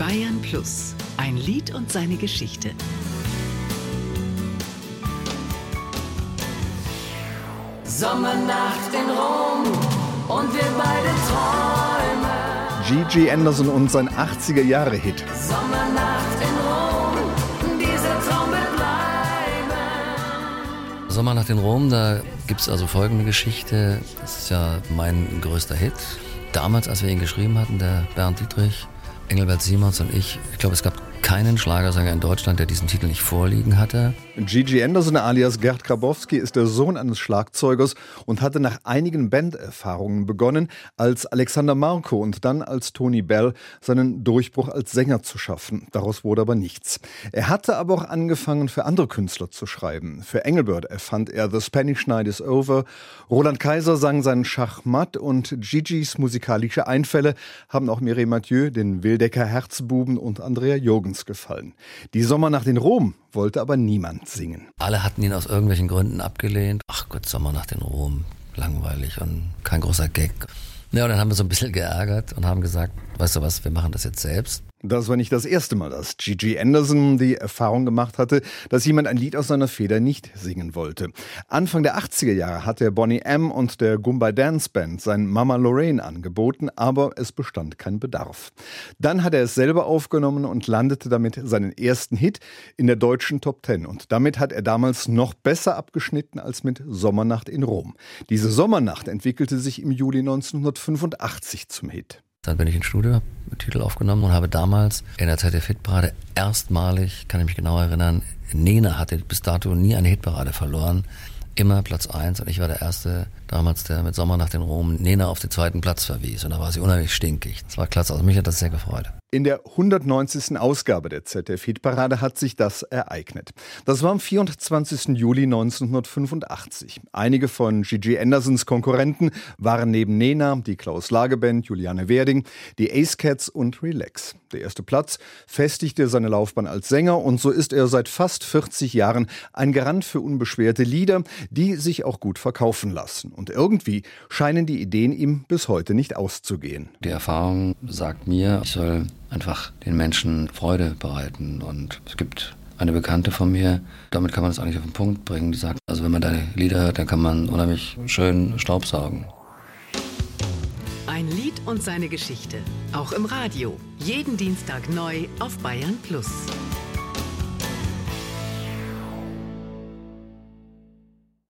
Bayern Plus, ein Lied und seine Geschichte. Sommernacht in Rom und wir beide träumen. Gigi Anderson und sein 80er-Jahre-Hit. Sommernacht in Rom, dieser Traum wird bleiben. Sommernacht in Rom, da gibt es also folgende Geschichte. Das ist ja mein größter Hit. Damals, als wir ihn geschrieben hatten, der Bernd Dietrich, Engelbert Simons und ich, ich glaube, es gab keinen Schlagersänger in Deutschland, der diesen Titel nicht vorliegen hatte. Gigi Anderson alias Gerd Grabowski ist der Sohn eines Schlagzeugers und hatte nach einigen Banderfahrungen begonnen, als Alexander Marco und dann als Tony Bell seinen Durchbruch als Sänger zu schaffen. Daraus wurde aber nichts. Er hatte aber auch angefangen, für andere Künstler zu schreiben. Für Engelbert erfand er The Spanish Night is Over. Roland Kaiser sang seinen Schachmatt und Gigis musikalische Einfälle haben auch Mireille Mathieu, den Wildecker Herzbuben und Andrea Jogens gefallen. Die Sommernacht in Rom wollte aber niemand singen. Alle hatten ihn aus irgendwelchen Gründen abgelehnt. Ach Gott, Sommernacht in Rom, langweilig und kein großer Gag. Ja, und dann haben wir so ein bisschen geärgert und haben gesagt, weißt du was, wir machen das jetzt selbst. Das war nicht das erste Mal, dass Gigi Anderson die Erfahrung gemacht hatte, dass jemand ein Lied aus seiner Feder nicht singen wollte. Anfang der 80er Jahre hat er Bonnie M. und der Goomba Dance Band sein Mama Lorraine angeboten, aber es bestand kein Bedarf. Dann hat er es selber aufgenommen und landete damit seinen ersten Hit in der deutschen Top Ten. Und damit hat er damals noch besser abgeschnitten als mit Sommernacht in Rom. Diese Sommernacht entwickelte sich im Juli 1985 zum Hit. Dann bin ich ins Studio, habe den Titel aufgenommen und habe damals in der ZDF-Hitparade erstmalig, kann ich mich genau erinnern, Nena hatte bis dato nie eine Hitparade verloren. Immer Platz eins und ich war der Erste damals, der mit Sommernacht in Rom Nena auf den zweiten Platz verwies. Und da war sie unheimlich stinkig. Das war klasse. Also mich hat das sehr gefreut. In der 190. Ausgabe der ZDF-Hitparade hat sich das ereignet. Das war am 24. Juli 1985. Einige von Gigi Andersons Konkurrenten waren neben Nena die Klaus Lage Band, Juliane Werding, die Ace Cats und Relax. Der erste Platz festigte seine Laufbahn als Sänger und so ist er seit fast 40 Jahren ein Garant für unbeschwerte Lieder, die sich auch gut verkaufen lassen. Und irgendwie scheinen die Ideen ihm bis heute nicht auszugehen. Die Erfahrung sagt mir, ich soll einfach den Menschen Freude bereiten. Und es gibt eine Bekannte von mir, damit kann man es eigentlich auf den Punkt bringen, die sagt, also wenn man deine Lieder hört, dann kann man unheimlich schön Staubsaugen. Ein Lied und seine Geschichte. Auch im Radio. Jeden Dienstag neu auf Bayern Plus.